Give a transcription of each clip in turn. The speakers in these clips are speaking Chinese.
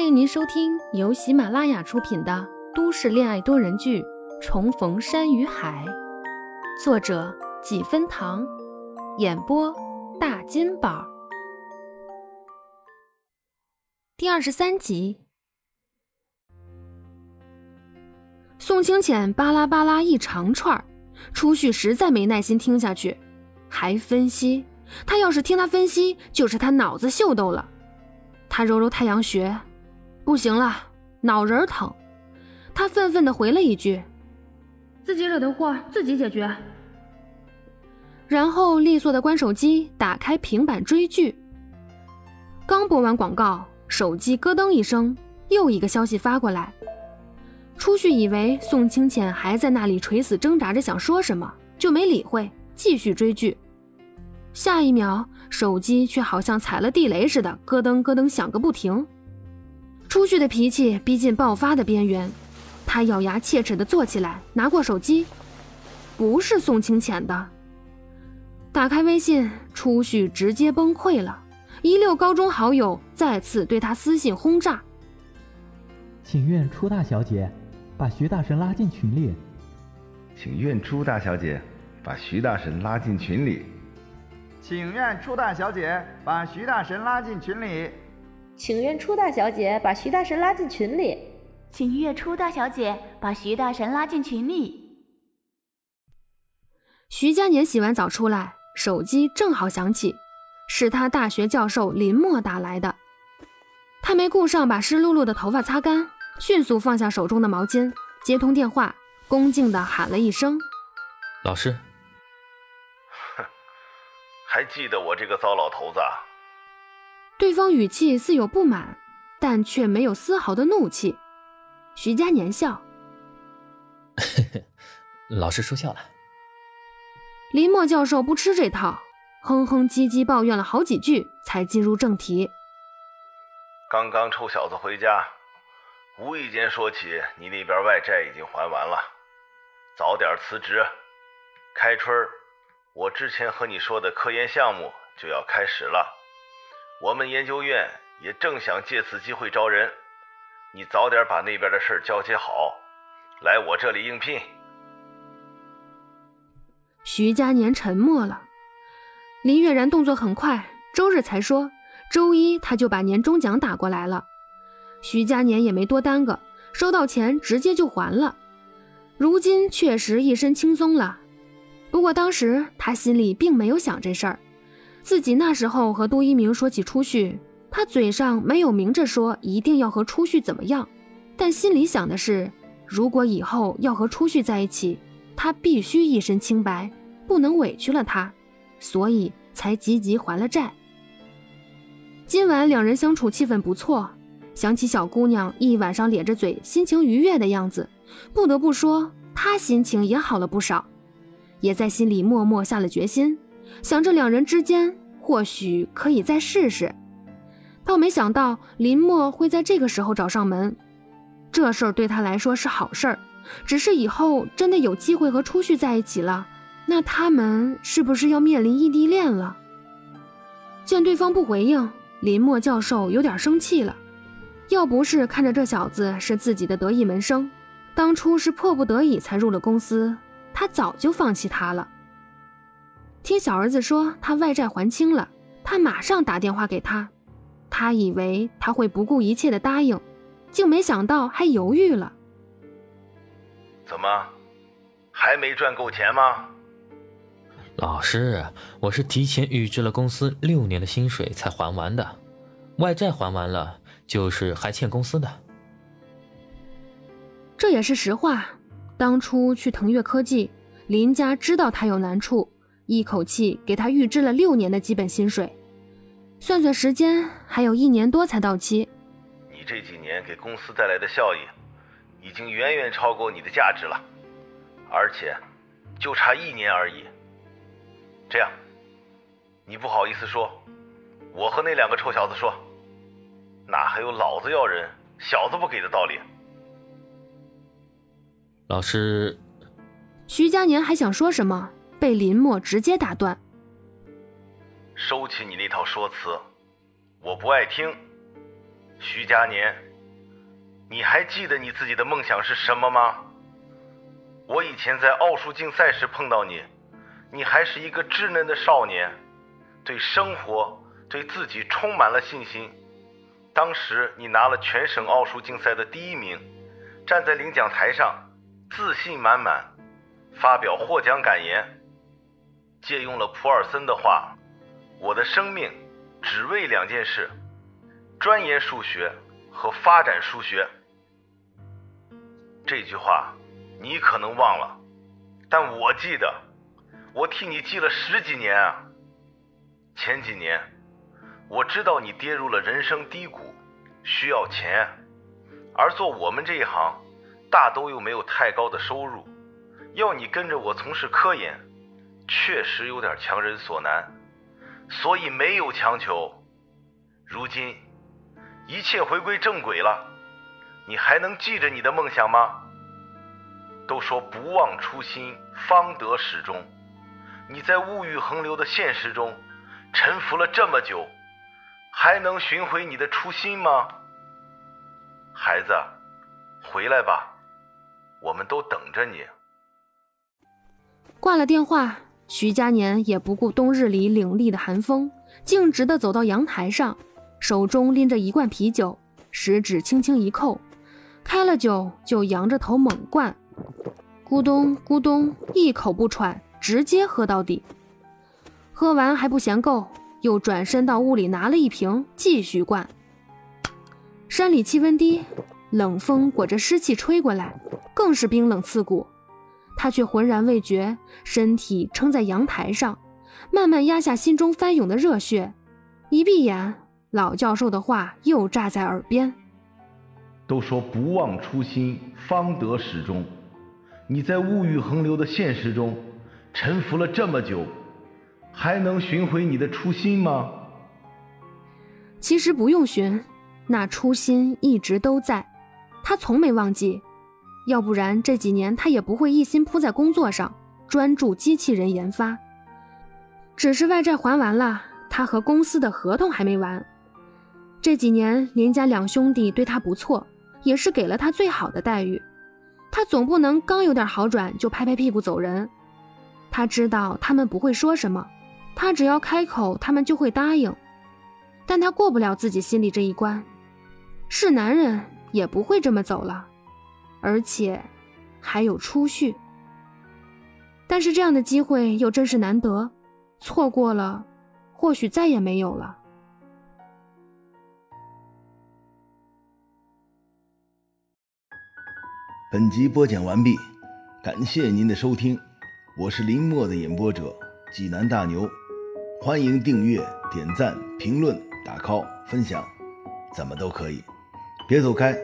欢迎您收听由喜马拉雅出品的都市恋爱多人剧《重逢山与海》，作者几分糖，演播大金宝，第二十三集。宋清浅巴拉巴拉一长串，初旭实在没耐心听下去，还分析。他要是听他分析，就是他脑子秀逗了。他揉揉太阳穴，不行了，脑仁疼。他愤愤地回了一句：“自己惹的祸，自己解决。”然后利索地关手机，打开平板追剧。刚播完广告，手机咯噔一声，又一个消息发过来。初旭以为宋清浅还在那里垂死挣扎着想说什么，就没理会，继续追剧。下一秒，手机却好像踩了地雷似的，咯噔咯噔响个不停。初旭的脾气逼近爆发的边缘，他咬牙切齿地坐起来，拿过手机，不是宋清浅的。打开微信，初旭直接崩溃了，一溜高中好友再次对他私信轰炸。请愿初大小姐把徐大神拉进群里。请愿朱大小姐把徐大神拉进群里。请愿初大小姐把徐大神拉进群里。请愿初大小姐把徐大神拉进群里。请愿初大小姐把徐大神拉进群里。徐佳年洗完澡出来，手机正好响起，是他大学教授林默打来的。他没顾上把湿漉漉的头发擦干，迅速放下手中的毛巾，接通电话，恭敬地喊了一声：“老师。”哼还记得我这个糟老头子？对方语气似有不满，但却没有丝毫的怒气。徐佳年笑：“老师说笑了。”林墨教授不吃这套，哼哼唧唧抱怨了好几句，才进入正题。刚刚臭小子回家，无意间说起你那边外债已经还完了，早点辞职。开春儿。我之前和你说的科研项目就要开始了，我们研究院也正想借此机会招人，你早点把那边的事交接好，来我这里应聘。徐佳年沉默了，林月然动作很快，周日才说，周一他就把年终奖打过来了。徐佳年也没多耽搁，收到钱直接就还了，如今确实一身轻松了。不过当时他心里并没有想这事儿，自己那时候和杜一鸣说起初旭，他嘴上没有明着说一定要和初旭怎么样，但心里想的是，如果以后要和初旭在一起，他必须一身清白，不能委屈了他，所以才积极还了债。今晚两人相处气氛不错，想起小姑娘一晚上咧着嘴，心情愉悦的样子，不得不说他心情也好了不少。也在心里默默下了决心，想着两人之间或许可以再试试，倒没想到林默会在这个时候找上门。这事儿对他来说是好事儿，只是以后真的有机会和初旭在一起了，那他们是不是要面临异地恋了？见对方不回应，林默教授有点生气了。要不是看着这小子是自己的得意门生，当初是迫不得已才入了公司。他早就放弃他了。听小儿子说他外债还清了，他马上打电话给他。他以为他会不顾一切的答应，竟没想到还犹豫了。怎么，还没赚够钱吗？老师，我是提前预支了公司六年的薪水才还完的，外债还完了，就是还欠公司的。这也是实话。当初去腾越科技，林家知道他有难处，一口气给他预支了六年的基本薪水。算算时间，还有一年多才到期。你这几年给公司带来的效益，已经远远超过你的价值了，而且就差一年而已。这样，你不好意思说，我和那两个臭小子说，哪还有老子要人，小子不给的道理？老师，徐佳年还想说什么，被林默直接打断。收起你那套说辞，我不爱听。徐佳年，你还记得你自己的梦想是什么吗？我以前在奥数竞赛时碰到你，你还是一个稚嫩的少年，对生活、对自己充满了信心。当时你拿了全省奥数竞赛的第一名，站在领奖台上，自信满满，发表获奖感言，借用了普尔森的话：“我的生命只为两件事，钻研数学和发展数学。”这句话你可能忘了，但我记得，我替你记了十几年啊。前几年，我知道你跌入了人生低谷，需要钱，而做我们这一行，大都又没有太高的收入，要你跟着我从事科研，确实有点强人所难，所以没有强求。如今，一切回归正轨了。你还能记着你的梦想吗？都说不忘初心，方得始终。你在物欲横流的现实中沉浮了这么久，还能寻回你的初心吗？孩子，回来吧，我们都等着你。挂了电话，徐佳年也不顾冬日里凛冽的寒风，径直地走到阳台上，手中拎着一罐啤酒，食指轻轻一扣。开了酒就仰着头猛灌，咕咚咕咚，一口不喘，直接喝到底。喝完还不嫌够，又转身到屋里拿了一瓶继续灌。山里气温低，冷风裹着湿气吹过来，更是冰冷刺骨。他却浑然未觉，身体撑在阳台上，慢慢压下心中翻涌的热血。一闭眼，老教授的话又炸在耳边。都说不忘初心，方得始终。你在物欲横流的现实中沉浮了这么久，还能寻回你的初心吗？其实不用寻，那初心一直都在，他从没忘记。要不然这几年他也不会一心扑在工作上，专注机器人研发。只是外债还完了，他和公司的合同还没完。这几年林家两兄弟对他不错。也是给了他最好的待遇，他总不能刚有点好转就拍拍屁股走人。他知道他们不会说什么，他只要开口，他们就会答应。但他过不了自己心里这一关，是男人也不会这么走了，而且还有出续。但是这样的机会又真是难得，错过了，或许再也没有了。本集播讲完毕，感谢您的收听，我是林墨的演播者济南大牛，欢迎订阅、点赞、评论、打 call、分享，怎么都可以，别走开，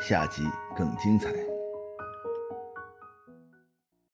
下集更精彩。